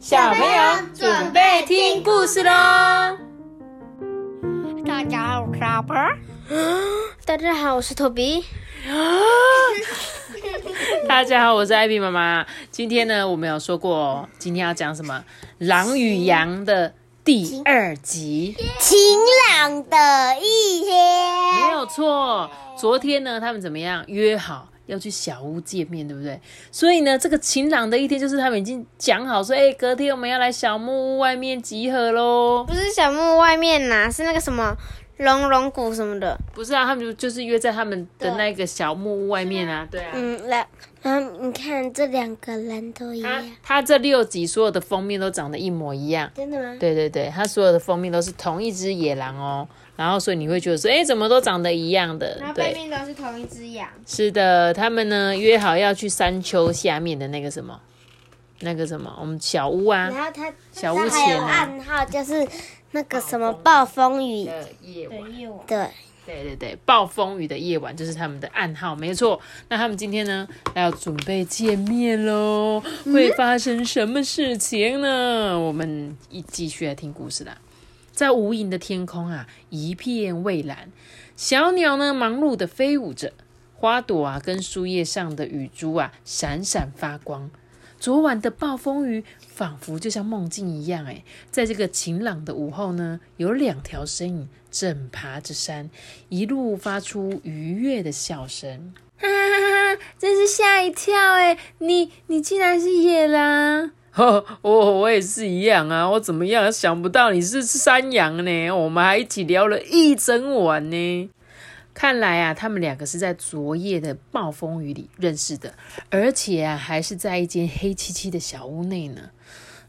小朋友准备听故事喽！大家好，我是阿伯。大家好，我是托比。大家好，我是艾比妈妈。今天呢，我们有说过，今天要讲什么？狼与羊的第二集。晴朗的一天，没有错。昨天呢，他们怎么样？约好要去小屋见面，对不对？所以呢，这个晴朗的一天就是他们已经讲好说，哎，隔天我们要来小木屋外面集合喽。不是小木屋外面呐，是那个什么龙龙谷什么的。不是啊，他们就就是约在他们的那个小木屋外面啊。对啊。嗯，来，嗯，你看这两个人都一样，他这六集所有的封面都长得一模一样。真的吗？对对对，他所有的封面都是同一只野狼哦，然后所以你会觉得说，哎，怎么都长得一样的？对，面都是同一只羊。是的，他们呢约好要去山丘下面的那个什么，那个什么，我们小屋啊然后他小屋他还有前啊暗号，就是那个什么暴风雨。的夜晚。对，对对对，暴风雨的夜晚就是他们的暗号，没错。那他们今天呢要准备见面喽，会发生什么事情呢？我们一继续来听故事啦。在无垠的天空啊，一片蔚蓝，小鸟呢忙碌的飞舞着，花朵啊跟树叶上的雨珠啊闪闪发光。昨晚的暴风雨仿佛就像梦境一样，哎，在这个晴朗的午后呢，有两条身影正爬着山，一路发出愉悦的笑声。哈哈哈哈！真是吓一跳哎！你你竟然是野狼！呵，我我也是一样啊！我怎么样？想不到你是山羊呢！我们还一起聊了一整晚呢。看来啊，他们两个是在昨夜的暴风雨里认识的，而且啊，还是在一间黑漆漆的小屋内呢。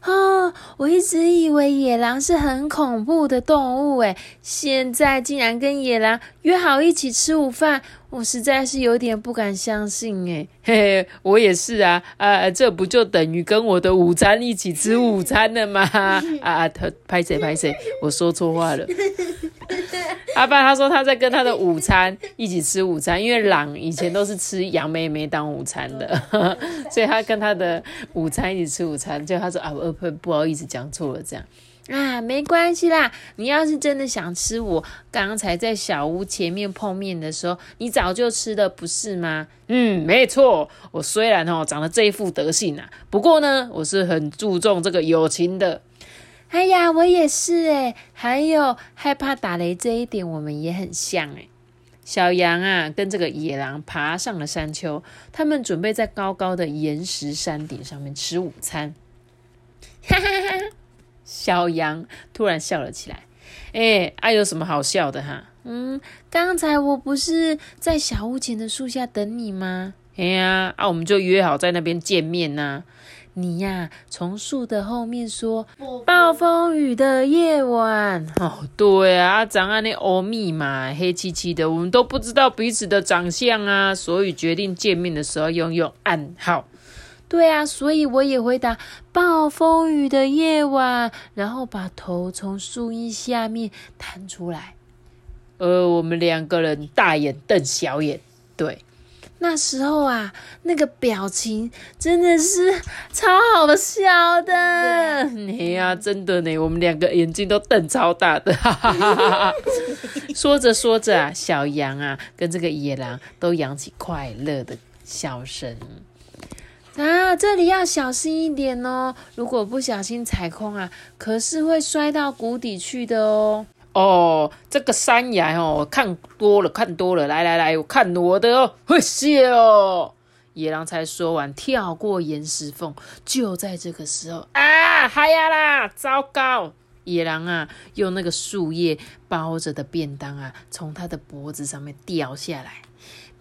啊！我一直以为野狼是很恐怖的动物，诶，现在竟然跟野狼约好一起吃午饭，我实在是有点不敢相信，诶，嘿嘿，我也是啊，啊，这不就等于跟我的午餐一起吃午餐了吗？啊，他拍谁拍谁，我说错话了。阿爸他说他在跟他的午餐一起吃午餐，因为狼以前都是吃杨妹妹当午餐的，所以他跟他的午餐一起吃午餐。就他说啊，我不不好意思讲错了，这样啊，没关系啦。你要是真的想吃我刚才在小屋前面碰面的时候，你早就吃的，不是吗？嗯，没错。我虽然哦长得这一副德性啊，不过呢，我是很注重这个友情的。哎呀，我也是哎，还有害怕打雷这一点，我们也很像哎。小羊啊，跟这个野狼爬上了山丘，他们准备在高高的岩石山顶上面吃午餐。哈哈哈！小羊突然笑了起来。哎，啊，有什么好笑的哈？嗯，刚才我不是在小屋前的树下等你吗？哎呀，啊，我们就约好在那边见面呐、你呀，从树的后面说暴风雨的夜晚哦，对啊，长安那欧密码黑漆漆的，我们都不知道彼此的长相啊，所以决定见面的时候用用暗号。对啊，所以我也回答暴风雨的夜晚，然后把头从树荫下面探出来。呃，我们两个人大眼瞪小眼，对。那时候啊，那个表情真的是超好笑的。哎呀，真的呢，我们两个眼睛都瞪超大的，哈哈哈哈哈。说着说着啊，小羊啊跟这个野狼都扬起快乐的笑声。啊，这里要小心一点哦！如果不小心踩空啊，可是会摔到谷底去的哦。哦，这个山崖哦，看多了，看多了，来来来，我看我的哦，会谢哦。野狼才说完，跳过岩石缝。就在这个时候啊，嗨呀啦，糟糕！野狼啊，用那个树叶包着的便当啊，从他的脖子上面掉下来。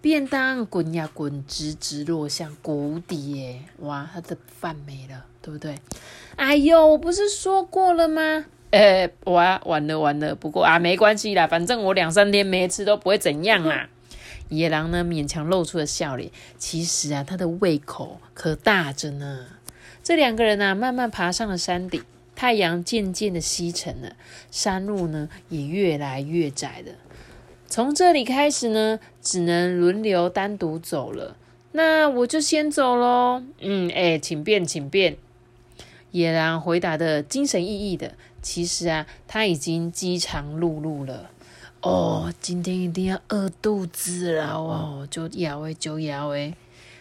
便当滚呀滚，直直落向谷底耶！哇，他的饭没了，对不对？哎呦，我不是说过了吗？哎，哇，完了完了！不过啊，没关系啦，反正我两三天没吃都不会怎样啦。野狼呢，勉强露出了笑脸。其实啊，他的胃口可大着呢。这两个人啊，慢慢爬上了山顶。太阳渐渐的西沉了，山路呢也越来越窄了。从这里开始呢，只能轮流单独走了。那我就先走喽。嗯，哎，请便，请便。野狼回答的精神奕奕的。其实啊，他已经饥肠辘辘了。哦，今天一定要饿肚子了哦，就咬诶，就咬诶。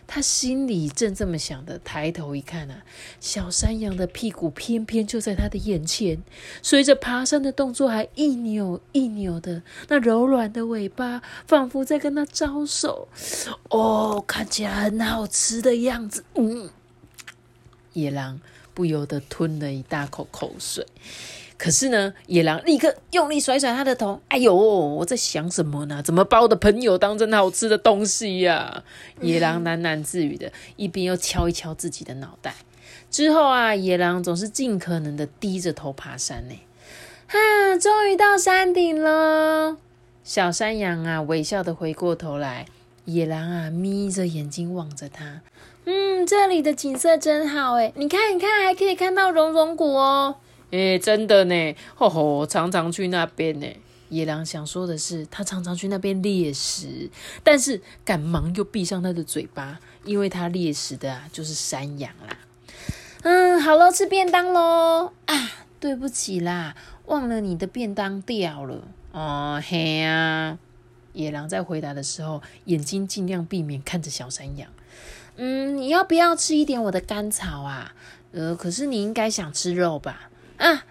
他心里正这么想的，抬头一看啊，小山羊的屁股偏偏就在他的眼前，随着爬山的动作还一扭一扭的，那柔软的尾巴仿佛在跟他招手。哦，看起来很好吃的样子。嗯，野狼不由得吞了一大口口水。可是呢，野狼立刻用力甩甩他的头。哎呦，我在想什么呢？怎么把我的朋友当成好吃的东西呀？野狼喃喃自语的，一边又敲一敲自己的脑袋。之后啊，野狼总是尽可能的低着头爬山呢。哈，终于到山顶了。小山羊啊，微笑的回过头来。野狼啊，眯着眼睛望着他。嗯，这里的景色真好哎！你看，你看，还可以看到熔融谷哦。诶，真的呢，吼吼，常常去那边呢。野狼想说的是，他常常去那边猎食，但是赶忙又闭上他的嘴巴，因为他猎食的啊就是山羊啦。嗯，好喽，吃便当喽。啊，对不起啦，忘了你的便当掉了。哦嘿呀，野狼在回答的时候，眼睛尽量避免看着小山羊。嗯，你要不要吃一点我的甘草啊？呃，可是你应该想吃肉吧？啊，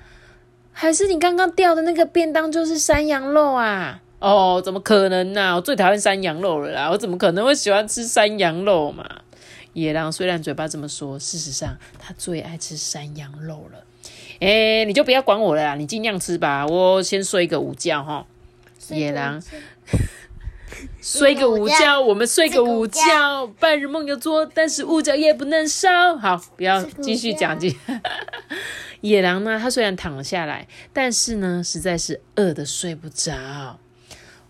还是你刚刚掉的那个便当就是山羊肉啊？哦，怎么可能呢？我最讨厌山羊肉了啦！我怎么可能会喜欢吃山羊肉嘛？野狼虽然嘴巴这么说，事实上他最爱吃山羊肉了。哎，你就不要管我了啦，你尽量吃吧。我先睡个午觉哈。野狼睡个午觉，我们睡个午觉，半日梦有做，但是午觉也不能少。好，不要继续讲解。野狼呢？他虽然躺了下来，但是呢，实在是饿的睡不着。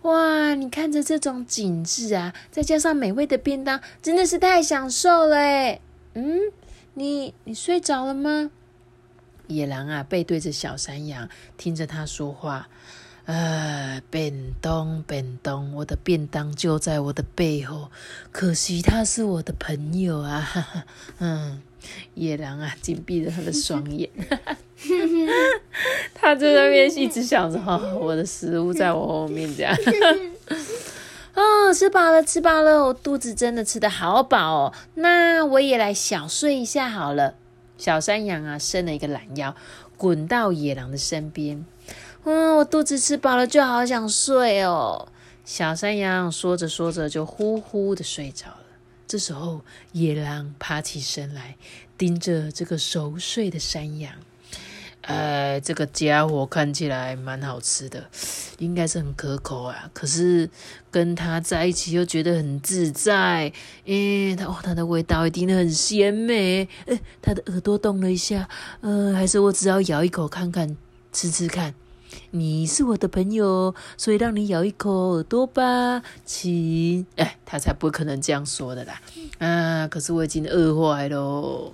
哇！你看着这种景致啊，再加上美味的便当，真的是太享受了诶嗯，你你睡着了吗？野狼啊，背对着小山羊，听着他说话。呃，便当，便当，我的便当就在我的背后，可惜他是我的朋友啊。哈哈，嗯。野狼啊，紧闭着他的双眼，他就在那边一直想着：哈，我的食物在我后面，这样。哦，吃饱了，吃饱了，我肚子真的吃的好饱哦。那我也来小睡一下好了。小山羊啊，伸了一个懒腰，滚到野狼的身边。嗯，我肚子吃饱了，就好想睡哦。小山羊说着说着，就呼呼的睡着了。这时候，野狼爬起身来，盯着这个熟睡的山羊。呃，这个家伙看起来蛮好吃的，应该是很可口啊。可是跟他在一起又觉得很自在。诶，他哦，他的味道一定很鲜美。诶，他的耳朵动了一下。呃，还是我只要咬一口看看，吃吃看。你是我的朋友，所以让你咬一口耳朵吧，亲。哎，他才不可能这样说的啦。啊，可是我已经饿坏喽。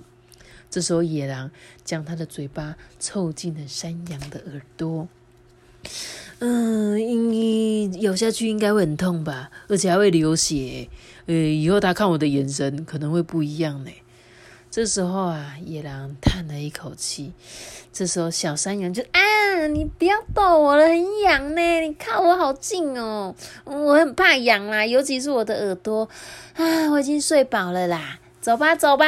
这时候，野狼将他的嘴巴凑近了山羊的耳朵。嗯，你咬下去应该会很痛吧，而且还会流血。呃，以后他看我的眼神可能会不一样呢。这时候啊，野狼叹了一口气。这时候，小山羊就啊，你不要逗我了，很痒呢。你靠我好近哦，我很怕痒啦，尤其是我的耳朵啊。我已经睡饱了啦，走吧，走吧。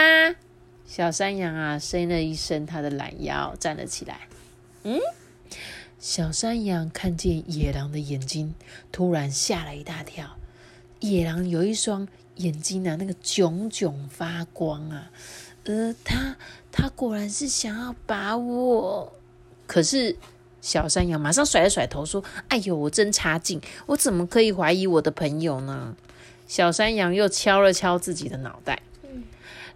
小山羊啊，伸了一伸它的懒腰，站了起来。嗯，小山羊看见野狼的眼睛，突然吓了一大跳。野狼有一双眼睛啊，那个炯炯发光啊。呃，他他果然是想要把我，可是小山羊马上甩了甩头说：“哎呦，我真差劲，我怎么可以怀疑我的朋友呢？”小山羊又敲了敲自己的脑袋。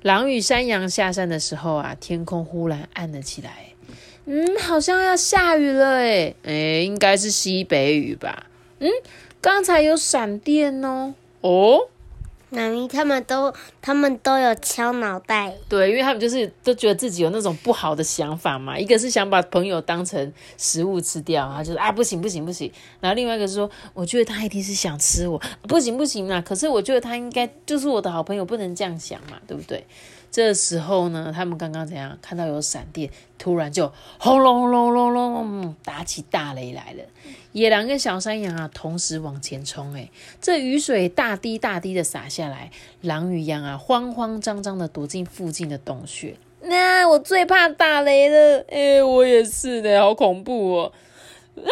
狼与山羊下山的时候啊，天空忽然暗了起来。嗯，好像要下雨了诶诶，应该是西北雨吧？嗯，刚才有闪电哦。哦。妈咪他们都他们都有敲脑袋，对，因为他们就是都觉得自己有那种不好的想法嘛，一个是想把朋友当成食物吃掉，他就是啊不行不行不行，然后另外一个是说，我觉得他一定是想吃我，不行不行啊，可是我觉得他应该就是我的好朋友，不能这样想嘛，对不对？这时候呢，他们刚刚怎样看到有闪电，突然就轰隆轰隆隆隆，打起大雷来了。野狼跟小山羊啊，同时往前冲，哎，这雨水大滴大滴的洒下来，狼与羊啊，慌慌张张的躲进附近的洞穴。那我最怕打雷了，哎，我也是的，好恐怖哦！啊！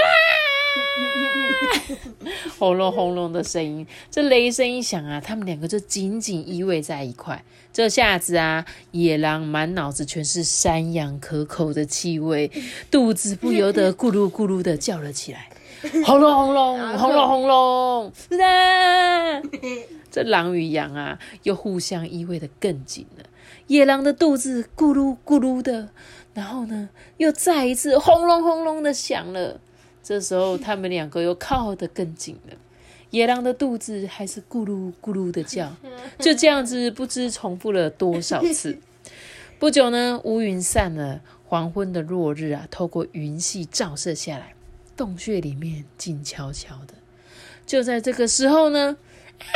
轰隆轰隆的声音，这雷声一响啊，他们两个就紧紧依偎在一块。这下子啊，野狼满脑子全是山羊可口的气味，肚子不由得咕噜咕噜的叫了起来。轰 隆轰隆，轰隆 轰隆！啊！这狼与羊啊，又互相依偎的更紧了。野狼的肚子咕噜咕噜的，然后呢，又再一次轰隆轰隆的响了。这时候，他们两个又靠得更紧了。野狼的肚子还是咕噜咕噜的叫，就这样子不知重复了多少次。不久呢，乌云散了，黄昏的落日啊，透过云隙照射下来，洞穴里面静悄悄的。就在这个时候呢，啊！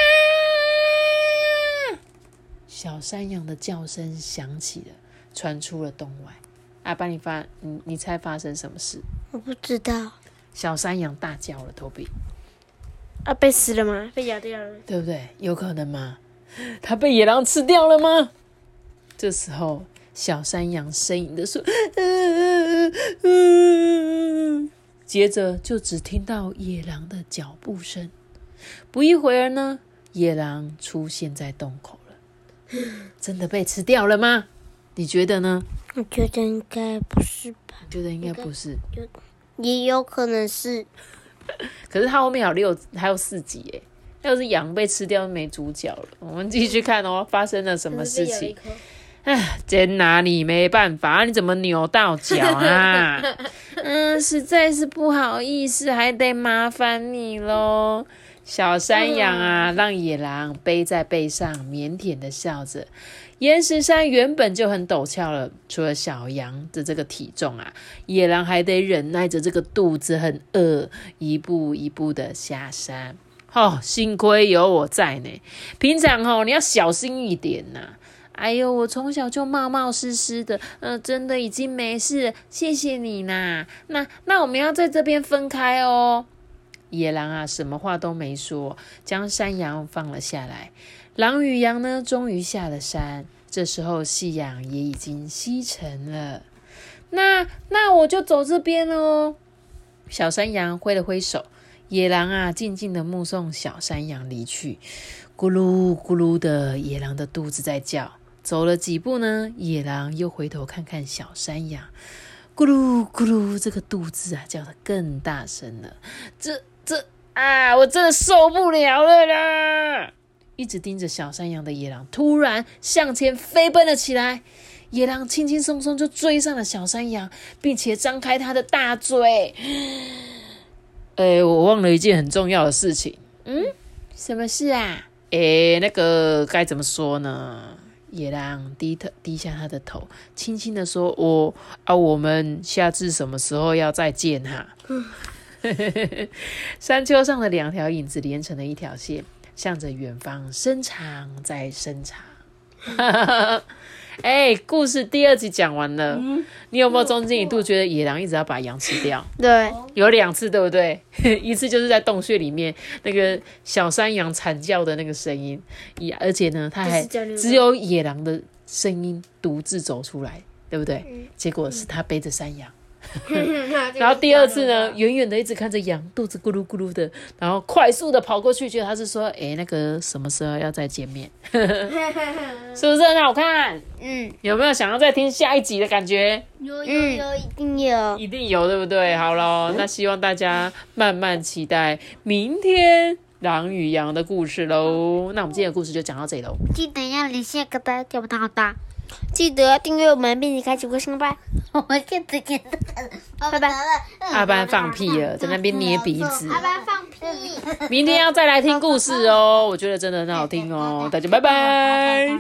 小山羊的叫声响起了，传出了洞外。阿爸，你发，你你猜发生什么事？我不知道。小山羊大叫了，头比啊，被死了吗？被咬掉了，对不对？有可能吗？它被野狼吃掉了吗？这时候，小山羊呻吟的说：“接着就只听到野狼的脚步声。不一会儿呢，野狼出现在洞口了。真的被吃掉了吗？你觉得呢？我觉得应该不是吧？觉得应该不是。也有可能是，可是它后面有六，还有四集耶。要是羊被吃掉，没主角了。我们继续看哦，发生了什么事情？哎，真拿你没办法，你怎么扭到脚啊？嗯，实在是不好意思，还得麻烦你喽。小山羊啊，让野狼背在背上，腼腆的笑着。岩石山原本就很陡峭了，除了小羊的这个体重啊，野狼还得忍耐着这个肚子很饿，一步一步的下山。哦，幸亏有我在呢。平常哦，你要小心一点呐。哎呦，我从小就冒冒失失的，嗯，真的已经没事，谢谢你呐。那那我们要在这边分开哦。野狼啊，什么话都没说，将山羊放了下来。狼与羊呢，终于下了山。这时候，夕阳也已经西沉了。那那我就走这边喽。小山羊挥了挥手，野狼啊，静静的目送小山羊离去。咕噜咕噜的，野狼的肚子在叫。走了几步呢，野狼又回头看看小山羊。咕噜咕噜，这个肚子啊，叫得更大声了。这这啊，我真的受不了了啦！一直盯着小山羊的野狼突然向前飞奔了起来，野狼轻轻松松就追上了小山羊，并且张开它的大嘴。哎，我忘了一件很重要的事情。嗯，什么事啊？哎，那个该怎么说呢？野狼低头低下他的头，轻轻的说：“我啊，我们下次什么时候要再见哈？” 山丘上的两条影子连成了一条线。向着远方伸长再伸长，哎，故事第二集讲完了，你有没有中间一度觉得野狼一直要把羊吃掉？对，有两次，对不对？一次就是在洞穴里面那个小山羊惨叫的那个声音，也而且呢，它还只有野狼的声音独自走出来，对不对？结果是他背着山羊。然后第二次呢，远远的一直看着羊肚子咕噜咕噜的，然后快速的跑过去，觉得他是说：“哎，那个什么时候要再见面？是不是很好看？嗯，有没有想要再听下一集的感觉？有有有，一定有，一定有，对不对？好喽，那希望大家慢慢期待明天狼与羊的故事喽。那我们今天的故事就讲到这里喽，记得要连下个的，点不到的。记得订阅我们，并且开启微信吧。我们下次见拜拜。阿班放屁了，在那边捏鼻子。阿班放屁。明天要再来听故事哦，我觉得真的很好听哦，大家拜拜。